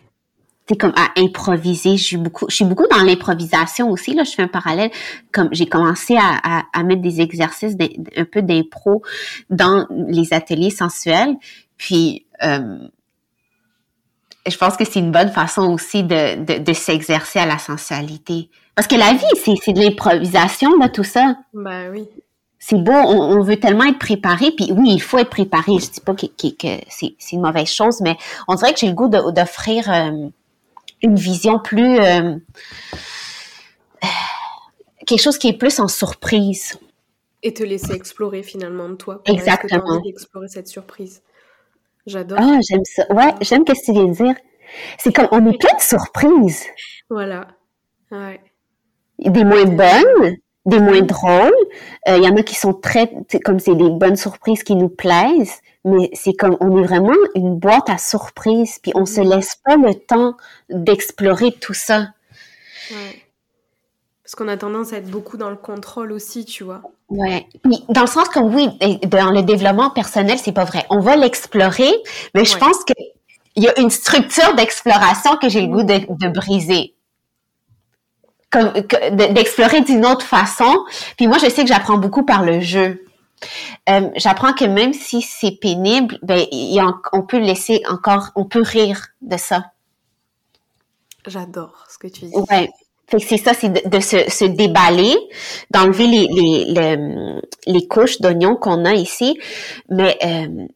C'est comme à improviser. Je suis beaucoup, je suis beaucoup dans l'improvisation aussi. Là, je fais un parallèle. Comme j'ai commencé à, à, mettre des exercices un peu d'impro dans les ateliers sensuels. Puis euh, je pense que c'est une bonne façon aussi de, de, de s'exercer à la sensualité. Parce que la vie, c'est de l'improvisation, là, tout ça. Ben oui. C'est beau, on, veut tellement être préparé, puis oui, il faut être préparé. Je dis pas que, c'est une mauvaise chose, mais on dirait que j'ai le goût d'offrir euh, une vision plus... Euh, quelque chose qui est plus en surprise. Et te laisser explorer finalement de toi. Exactement. explorer cette surprise? J'adore. Ah, j'aime ça. Ouais, j'aime ce que tu viens de dire. C'est comme, on est plein de surprises. Voilà. Ouais des moins bonnes, des moins drôles. Il euh, y en a qui sont très, comme c'est des bonnes surprises qui nous plaisent, mais c'est comme on est vraiment une boîte à surprises, puis on se laisse pas le temps d'explorer tout ça. Ouais. Parce qu'on a tendance à être beaucoup dans le contrôle aussi, tu vois. Ouais. Dans le sens que oui, dans le développement personnel, c'est pas vrai. On va l'explorer, mais je pense que il y a une structure d'exploration que j'ai le goût de, de briser. comme d'explorer d'une autre façon. Puis moi, je sais que j'apprends beaucoup par le jeu. Euh, j'apprends que même si c'est pénible, ben on peut laisser encore, on peut rire de ça. J'adore ce que tu dis. Ouais. c'est ça, c'est de, se, déballer, d'enlever les, les, les, couches d'oignons qu'on a ici, mais euh,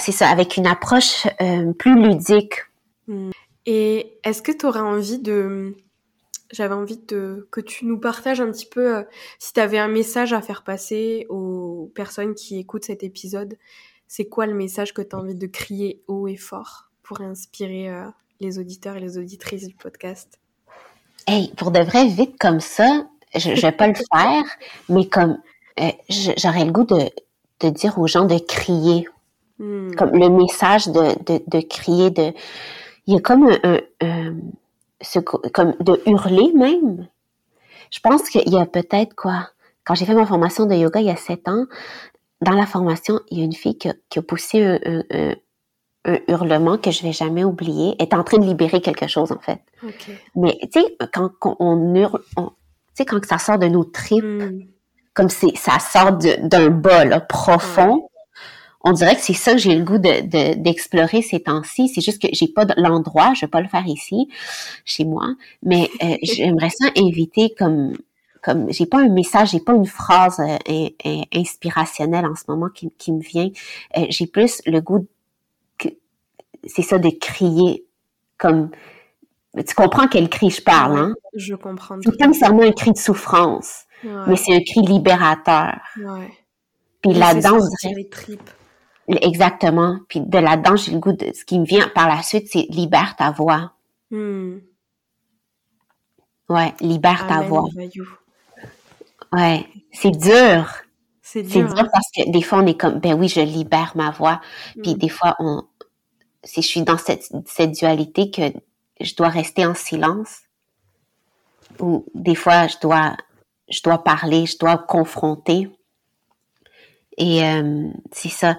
c'est ça, avec une approche euh, plus ludique. Hmm. Et est-ce que tu aurais envie de j'avais envie de, que tu nous partages un petit peu euh, si tu avais un message à faire passer aux personnes qui écoutent cet épisode. C'est quoi le message que tu as envie de crier haut et fort pour inspirer euh, les auditeurs et les auditrices du podcast? Hey, pour de vrai, vite comme ça, je, ne vais pas le [LAUGHS] faire, mais comme euh, j'aurais le goût de, de, dire aux gens de crier. Hmm. Comme le message de, de, de, crier, de. Il y a comme un comme de hurler même. Je pense qu'il y a peut-être quoi. Quand j'ai fait ma formation de yoga il y a sept ans, dans la formation, il y a une fille qui a, poussé un, hurlement que je vais jamais oublier. Elle est en train de libérer quelque chose, en fait. Mais, tu sais, quand, on hurle, tu sais, quand ça sort de nos tripes, hmm. comme si ça sort d'un bas, profond, on dirait que c'est ça que j'ai le goût de, d'explorer ces temps-ci. C'est juste que j'ai pas l'endroit, je vais pas le faire ici, chez moi, mais euh, [LAUGHS] j'aimerais ça inviter comme comme j'ai pas un message, j'ai pas une phrase euh, inspirationnelle en ce moment qui, qui me vient. Euh, j'ai plus le goût que c'est ça de crier comme tu comprends quel cri je parle, hein? Je comprends. C'est pas nécessairement un cri de souffrance, mais c'est un cri libérateur. Ouais. Puis là-dedans, les tripes. Exactement. Puis de là-dedans, j'ai le goût de ce qui me vient par la suite, c'est libère ta voix. Hmm. Ouais, libère ta voix. Ouais, c'est dur. C'est dur. Hein. parce que des fois on est comme ben oui, je libère ma voix. Puis hmm. des fois on si je suis dans cette, cette dualité que je dois rester en silence ou des fois je dois je dois parler, je dois confronter. Et euh, c'est ça.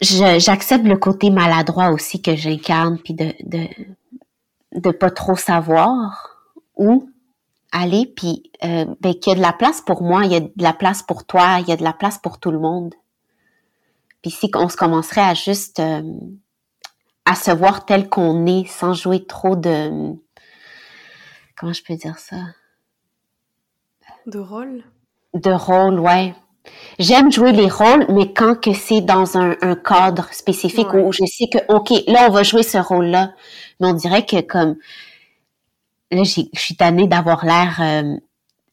J'accepte le côté maladroit aussi que j'incarne, puis de, de de pas trop savoir où aller, puis euh, ben, qu'il y a de la place pour moi, il y a de la place pour toi, il y a de la place pour tout le monde. Puis si on se commencerait à juste euh, à se voir tel qu'on est, sans jouer trop de comment je peux dire ça? De rôle? De rôle, ouais. J'aime jouer les rôles, mais quand que c'est dans un, cadre spécifique où je sais que, OK, là, on va jouer ce rôle-là. Mais on dirait que comme, là, je suis tannée d'avoir l'air euh,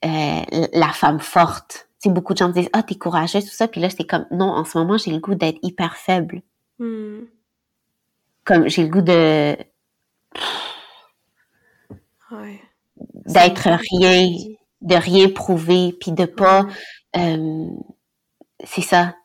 euh, la femme forte. Tu sais, beaucoup de gens me disent, ah, t'es courageuse, tout ça. Puis là, c'est comme, non, en ce moment, j'ai le goût d'être hyper faible. Hmm. Comme, j'ai le goût de... D'être rien, de rien prouver, puis de pas... c'est ça.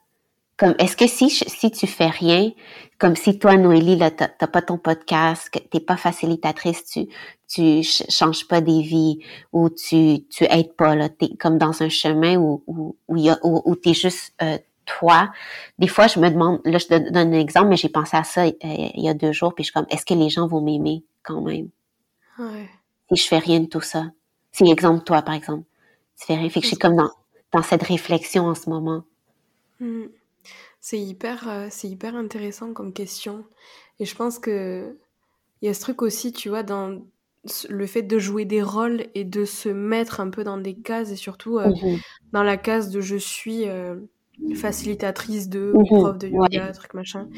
Comme, est-ce que si, si tu fais rien, comme si toi, Noélie, là, t'as pas ton podcast, t'es pas facilitatrice, tu, tu changes pas des vies, ou tu, tu aides pas, là, t'es comme dans un chemin où, où, où, y a, où, t'es juste, euh, toi. Des fois, je me demande, là, je te donne un exemple, mais j'ai pensé à ça euh, il y a deux jours, puis je suis comme, est-ce que les gens vont m'aimer quand même? Ouais. Si je fais rien de tout ça. C'est l'exemple, toi, par exemple. Tu fais rien. Fait que je suis comme dans, dans cette réflexion en ce moment? Hmm. C'est hyper, euh, c'est hyper intéressant comme question. Et je pense que il y a ce truc aussi, tu vois, dans le fait de jouer des rôles et de se mettre un peu dans des cases et surtout euh, mhm. dans la case de je suis euh, facilitatrice de mhm. prof de yoga, truc machin,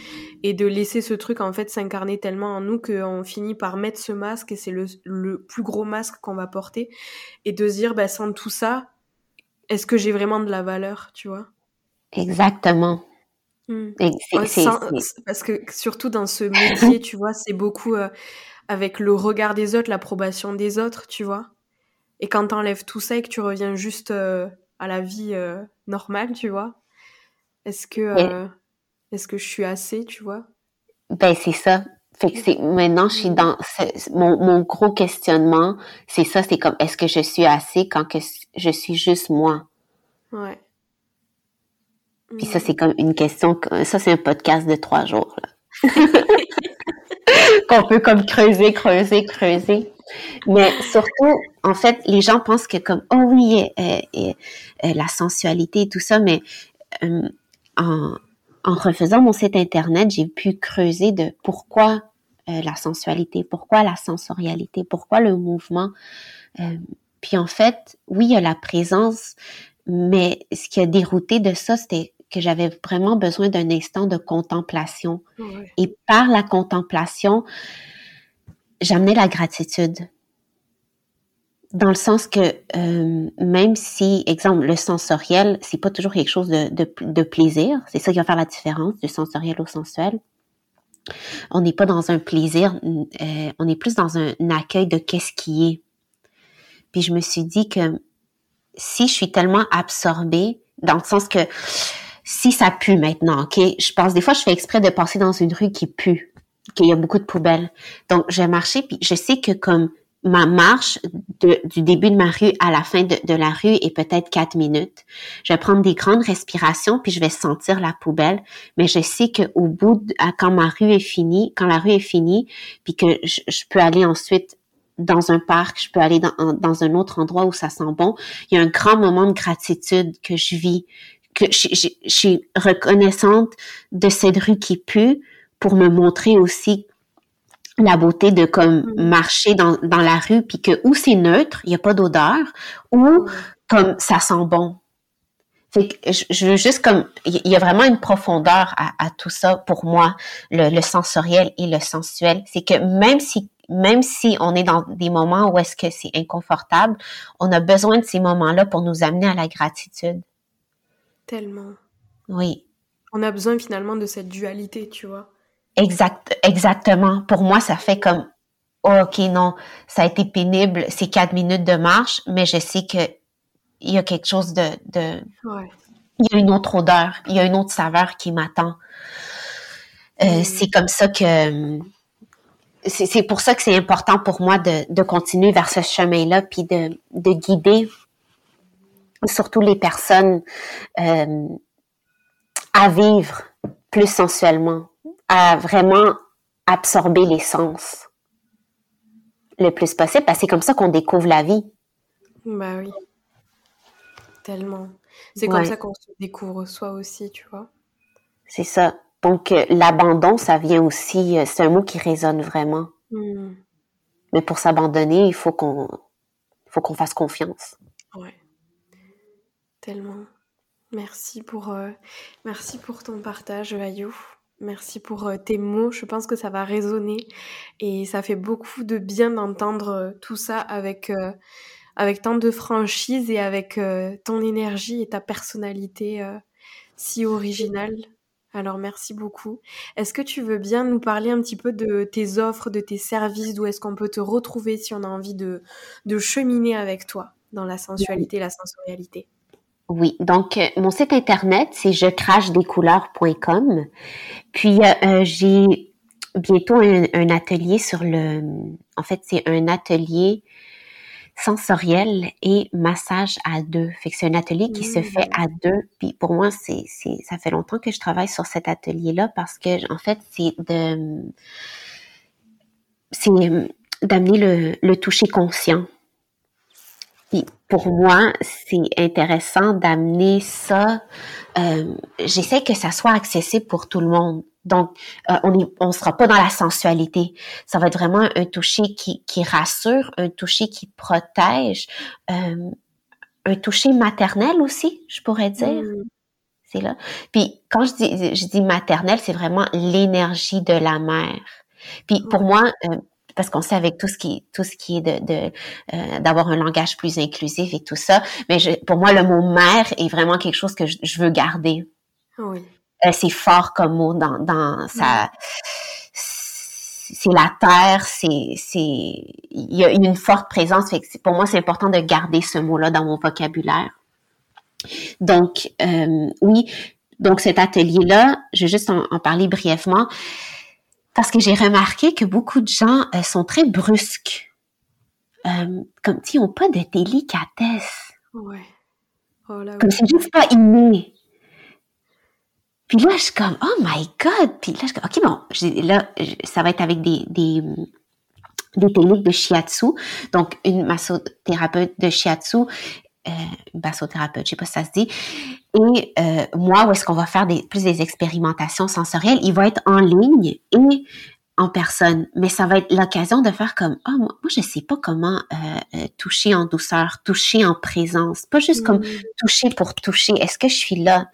et de laisser ce truc en fait s'incarner tellement en nous qu'on finit par mettre ce masque et c'est le, le, plus gros masque qu'on va porter et de se dire bah, sans tout ça, est-ce que j'ai vraiment de la valeur, tu vois? Exactement. Hmm. parce que surtout dans ce métier, tu vois, c'est beaucoup euh, avec le regard des autres, l'approbation des autres, tu vois? Et quand t'enlèves tout ça et que tu reviens juste euh, à la vie euh, normale, tu vois, est-ce que, est-ce que je suis assez, tu vois? Ben c'est ça. Fait que c'est maintenant je suis dans mon, mon gros questionnement, c'est ça, c'est comme est-ce que je suis assez quand que je suis juste moi. Ouais. Puis ça, c'est comme une question, ça, c'est un podcast de trois jours, [LAUGHS] Qu'on peut comme creuser, creuser, creuser. Mais surtout, en fait, les gens pensent que comme, oh oui, la sensualité et tout ça, mais en, en refaisant mon site internet, j'ai pu creuser de pourquoi euh, la sensualité, pourquoi la sensorialité, pourquoi le mouvement. Puis en fait, oui, il y a la présence, mais ce qui a dérouté de ça, c'était que j'avais vraiment besoin d'un instant de contemplation. Et par la contemplation, j'amenais la gratitude dans le sens que euh, même si, exemple, le sensoriel, c'est pas toujours quelque chose de, de, de plaisir, c'est ça qui va faire la différence du sensoriel au sensuel. On n'est pas dans un plaisir, euh, on est plus dans un, accueil de qu'est-ce qui est. Puis je me suis dit que si je suis tellement absorbée, dans le sens que si ça pue maintenant, ok, je pense des fois je fais exprès de passer dans une rue qui pue, qu'il y a beaucoup de poubelles. Donc je vais marcher puis je sais que comme ma marche du début de ma rue à la fin de, la rue est peut-être quatre minutes. Je vais prendre des grandes respirations puis je vais sentir la poubelle, mais je sais que au bout, quand ma rue est finie, quand la rue est finie, puis que je, peux aller ensuite dans un parc, je peux aller dans, dans, un autre endroit où ça sent bon. Il y a un grand moment de gratitude que je vis, que je, je suis reconnaissante de cette rue qui pue pour me montrer aussi la beauté de comme mm. marcher dans, dans la rue puis que où c'est neutre, il n'y a pas d'odeur ou mm. comme ça sent bon. Fait que je, veux juste comme il y a vraiment une profondeur à, à tout ça pour moi, le, le sensoriel et le sensuel. C'est que même si même si on est dans des moments où est-ce que c'est inconfortable, on a besoin de ces moments-là pour nous amener à la gratitude. Tellement. Oui. On a besoin finalement de cette dualité, tu vois. Exact, exactement. Pour moi, ça fait comme, oh, ok, non, ça a été pénible, c'est quatre minutes de marche, mais je sais que il y a quelque chose de, de il y a une autre odeur, il y a une autre saveur qui m'attend. Euh, mm. C'est comme ça que, c'est pour ça que c'est important pour moi de, de continuer vers ce chemin-là, puis de, de guider surtout les personnes euh, à vivre plus sensuellement, à vraiment absorber l'essence le plus possible, parce que c'est comme ça qu'on découvre la vie. Bah oui. Tellement. C'est comme ça qu'on se découvre soi aussi, tu vois. C'est ça. Donc, euh, l'abandon, ça vient aussi, euh, c'est un mot qui résonne vraiment. Hmm. Mais pour s'abandonner, il faut qu'on faut qu'on fasse confiance. Ouais. Tellement. Merci pour, euh, merci pour ton partage, Ayou. Merci pour euh, tes mots. Je pense que ça va résonner et ça fait beaucoup de bien d'entendre euh, tout ça avec avec tant de franchise et avec ton énergie et ta personnalité si originale. Alors merci beaucoup. Est-ce que tu veux bien nous parler un petit peu de tes offres, de tes services, d'où est-ce qu'on peut te retrouver si on a envie de, cheminer avec toi dans la sensualité la sensorialité? Oui, donc euh, mon site internet, c'est je crache des couleurs.com. Puis euh, euh, j'ai bientôt un, atelier sur le en fait, c'est un atelier sensoriel et massage à deux. Fait que c'est un atelier qui se fait à deux. Puis pour moi, c'est c'est ça fait longtemps que je travaille sur cet atelier-là parce que en fait, c'est de c'est d'amener le, le toucher conscient pour moi, c'est intéressant d'amener ça. Euh, J'essaie que ça soit accessible pour tout le monde. Donc, euh, on ne on sera pas dans la sensualité. Ça va être vraiment un toucher qui, qui rassure, un toucher qui protège, euh, un toucher maternel aussi, je pourrais dire. Mm. C'est là. Puis quand je dis, je dis maternel, c'est vraiment l'énergie de la mère. Puis pour moi, euh, parce qu'on sait avec tout ce qui tout ce qui est de euh, d'avoir un langage plus inclusif et tout ça. Mais je, pour moi, le mot mère est vraiment quelque chose que je, veux garder. Oui. Euh, c'est fort comme mot dans dans sa c'est la terre, c'est c'est il y a une forte présence. Fait pour moi, c'est important de garder ce mot-là dans mon vocabulaire. Donc euh, oui, donc cet atelier-là, je vais juste en, en parler brièvement parce que j'ai remarqué que beaucoup de gens euh, sont très brusques. Euh, comme s'ils n'ont pas de délicatesse. Ouais. Oh là, comme c'est juste pas inné. Puis là, je suis comme, oh my God! Puis là, je suis comme, OK, bon, là, ça va être avec des, des, des techniques de shiatsu. Donc, une massothérapeute de shiatsu, euh, une bassothérapeute, je sais pas si ça se dit. Et euh, moi, où est-ce qu'on va faire des, plus des expérimentations sensorielles, il va être en ligne et en personne, mais ça va être l'occasion de faire comme ah moi, moi je sais pas comment euh, euh, toucher en douceur, toucher en présence, pas juste comme mm. toucher pour toucher. Est-ce que je suis là?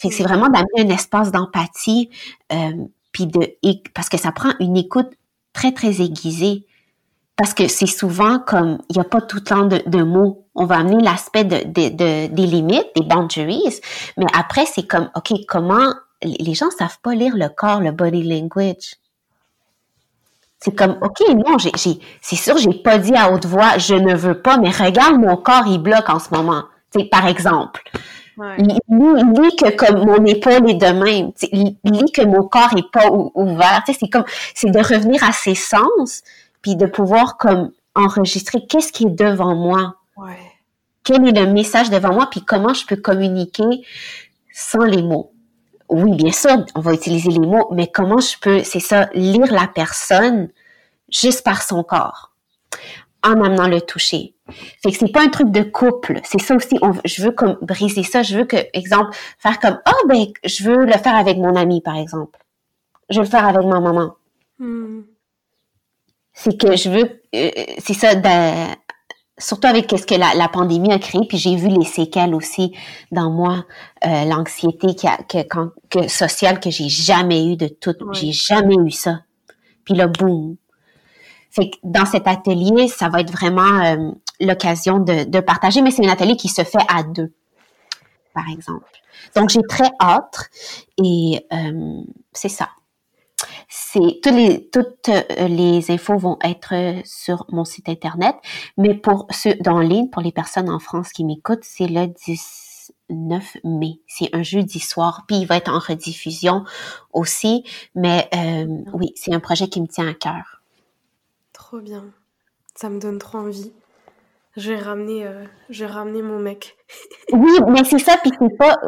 Fait que c'est mm. vraiment d'amener un espace d'empathie, euh, puis de parce que ça prend une écoute très très aiguisée parce que c'est souvent comme il y a pas tout le temps de, de mots. On va amener l'aspect de, de, de, des limites, des boundaries, mais après c'est comme ok comment les gens savent pas lire le corps, le body language? C'est comme, OK, non, j'ai, c'est sûr, j'ai pas dit à haute voix, je ne veux pas, mais regarde, mon corps, il bloque en ce moment. C'est par exemple. Ouais. Lis, que comme mon épaule est de même. Lis que mon corps est pas ouvert. C'est comme, c'est de revenir à ses sens, puis de pouvoir comme enregistrer qu'est-ce qui est devant moi. Ouais. Quel est le message devant moi, puis comment je peux communiquer sans les mots oui, bien sûr, on va utiliser les mots, mais comment je peux, c'est ça, lire la personne juste par son corps, en amenant le toucher. Fait que c'est pas un truc de couple, c'est ça aussi, je veux comme briser ça, je veux que, exemple, faire comme, oh ben, je veux le faire avec mon ami, par exemple. Je veux le faire avec ma maman. Hmm. C'est que je veux, euh, c'est ça, surtout avec ce que la, pandémie a créé, puis j'ai vu les séquelles aussi dans moi, euh, l'anxiété qui a, que, quand, que, sociale que j'ai jamais eu de tout, j'ai jamais eu ça. Puis là, boum. Fait que dans cet atelier, ça va être vraiment euh, l'occasion de, de, partager, mais c'est un atelier qui se fait à deux, par exemple. Donc j'ai très hâte et euh, c'est ça c'est toutes les toutes euh, les infos vont être sur mon site internet, mais pour ceux dans ligne, pour les personnes en France qui m'écoutent, c'est le 19 mai. C'est un jeudi soir, puis il va être en rediffusion aussi. Mais euh, oui, c'est un projet qui me tient à cœur. Trop bien, ça me donne trop envie. Je vais ramener, euh, je vais ramener mon mec. oui, mais c'est ça, puis c'est pas,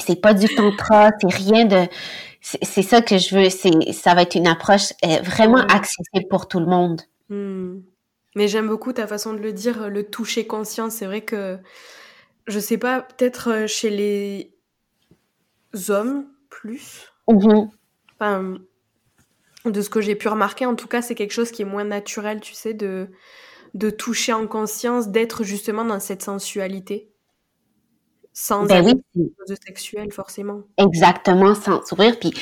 c'est pas du tantra, c'est rien de, c'est ça que je veux, c'est ça va être une approche euh, vraiment accessible pour tout le monde. Hmm. Mais j'aime beaucoup ta façon de le dire, le toucher conscient. C'est vrai que je sais pas, peut-être euh, chez les hommes plus. Mm-hmm. Enfin, de ce que j'ai pu remarquer, en tout cas, c'est quelque chose qui est moins naturel, tu sais, de de toucher en conscience, d'être justement dans cette sensualité sans ben oui. de sexuel forcément. Exactement, sans sourire. Puis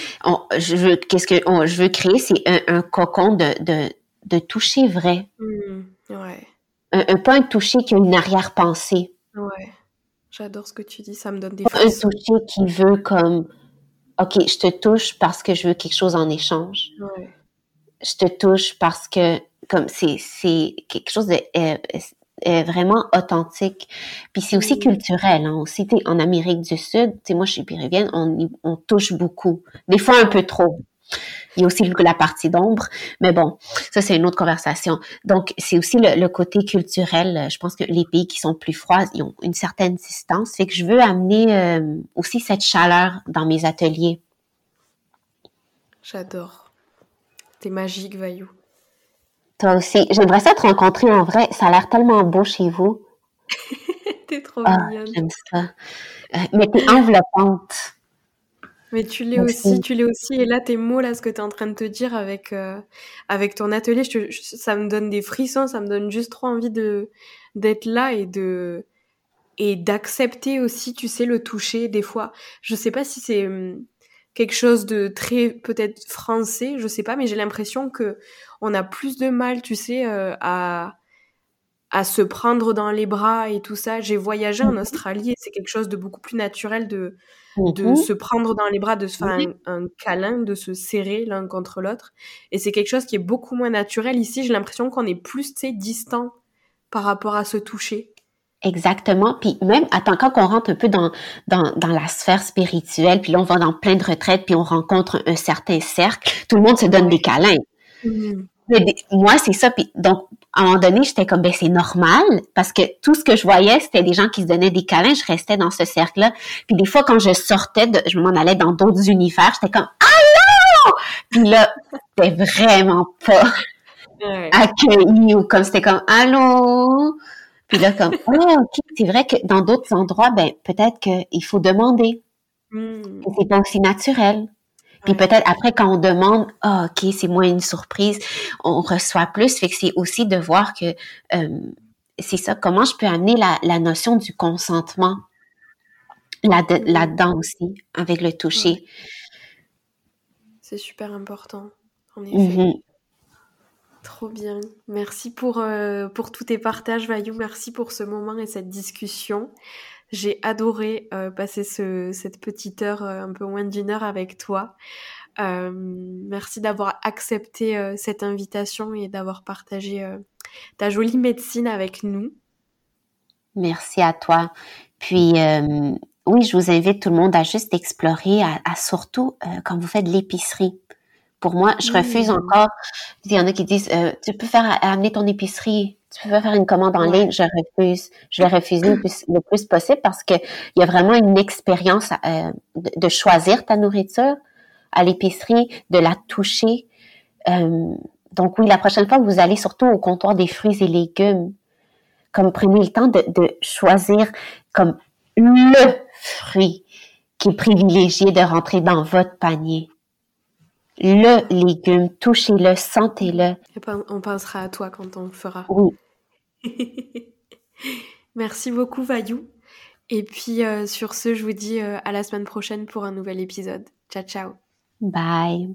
je veux, qu'est-ce que je veux créer, c'est un, cocon de, de, de, toucher vrai. Mmh, ouais. Un, pas un toucher qui a une arrière-pensée. Ouais. J'adore ce que tu dis, ça me donne des Un toucher qui veut comme, ok, je te touche parce que je veux quelque chose en échange. Ouais. Je te touche parce que comme c'est c'est quelque chose de euh, vraiment authentique. Puis c'est aussi culturel, hein. Aussi, en Amérique du Sud, tu moi je suis péruvienne, on, on touche beaucoup. Des fois un peu trop. Il y a aussi la partie d'ombre, mais bon, ça c'est une autre conversation. Donc c'est aussi le, côté culturel. Je pense que les pays qui sont plus froids, ils ont une certaine distance. Fait que je veux amener euh, aussi cette chaleur dans mes ateliers. J'adore. T'es magique, Vaillou. Toi aussi. J'aimerais ça te rencontrer en vrai. Ça a l'air tellement beau chez vous. [LAUGHS] t'es trop ah, mignonne. J'aime ça. Euh, mais t'es enveloppante. Mais tu l'es aussi, tu l'es aussi. Et là, tes mots, là, ce que tu es en train de te dire avec, euh, avec ton atelier, ça me donne des frissons, ça me donne juste trop envie de d'être là et de et d'accepter aussi, tu sais, le toucher des fois. Je sais pas si c'est hum, quelque chose de très peut-être français, je sais pas, mais j'ai l'impression que on a plus de mal, tu sais, euh, à à se prendre dans les bras et tout ça. J'ai voyagé en mhm. Australie et c'est quelque chose de beaucoup plus naturel de de mhm. se prendre dans les bras, de se faire un, câlin, de se serrer l'un contre l'autre. Et c'est quelque chose qui est beaucoup moins naturel ici. J'ai l'impression qu'on est plus, tu sais, distant par rapport à se toucher. Exactement. Puis même, attends, quand on rentre un peu dans, dans, dans la sphère spirituelle, puis là, on va dans plein de retraites, puis on rencontre un, certain cercle, tout le monde se donne des câlins. Mm-hmm. moi, c'est ça. Puis donc, à un moment donné, j'étais comme, ben c'est normal, parce que tout ce que je voyais, c'était des gens qui se donnaient des câlins. Je restais dans ce cercle-là. Puis des fois, quand je sortais, de, je m'en allais dans d'autres univers, j'étais comme, allô! Puis là, c'était vraiment pas accueilli ou comme c'était comme allô? Puis là, comme, ah, ok, c'est vrai que dans d'autres endroits, ben, peut-être qu'il faut demander. Hmm. C'est pas aussi naturel. Puis peut-être après, quand on demande, ah, ok, c'est moins une surprise, on reçoit plus. Fait que c'est aussi de voir que euh, c'est ça, comment je peux amener la, la notion du consentement là-dedans aussi, avec le toucher. C'est super important, en effet. Mm-hmm. Bien. Merci pour, euh, pour tous tes partages, Vayou. Merci pour ce moment et cette discussion. J'ai adoré euh, passer ce, cette petite heure, euh, un peu moins d'une heure avec toi. merci d'avoir accepté cette invitation et d'avoir partagé ta jolie médecine avec nous. Merci à toi. Puis, oui, je vous invite tout le monde à juste explorer, à, surtout quand vous faites l'épicerie pour moi, je refuse mmh. encore. Il y en a qui disent, euh, tu peux faire amener ton épicerie, tu peux faire une commande en ligne. Je refuse. Je vais refuser le plus, possible parce que il y a vraiment une expérience euh, de, choisir ta nourriture à l'épicerie, de la toucher. Euh, donc oui, la prochaine fois, vous allez surtout au comptoir des fruits et légumes. Comme prenez le temps de, de choisir comme le fruit qui est privilégié de rentrer dans votre panier le légume, touchez-le, sentez-le. On pensera à toi quand on le fera. Oui. [LAUGHS] Merci beaucoup, Vayou. Et puis, euh, sur ce, je vous dis euh, à la semaine prochaine pour un nouvel épisode. Ciao, ciao. Bye.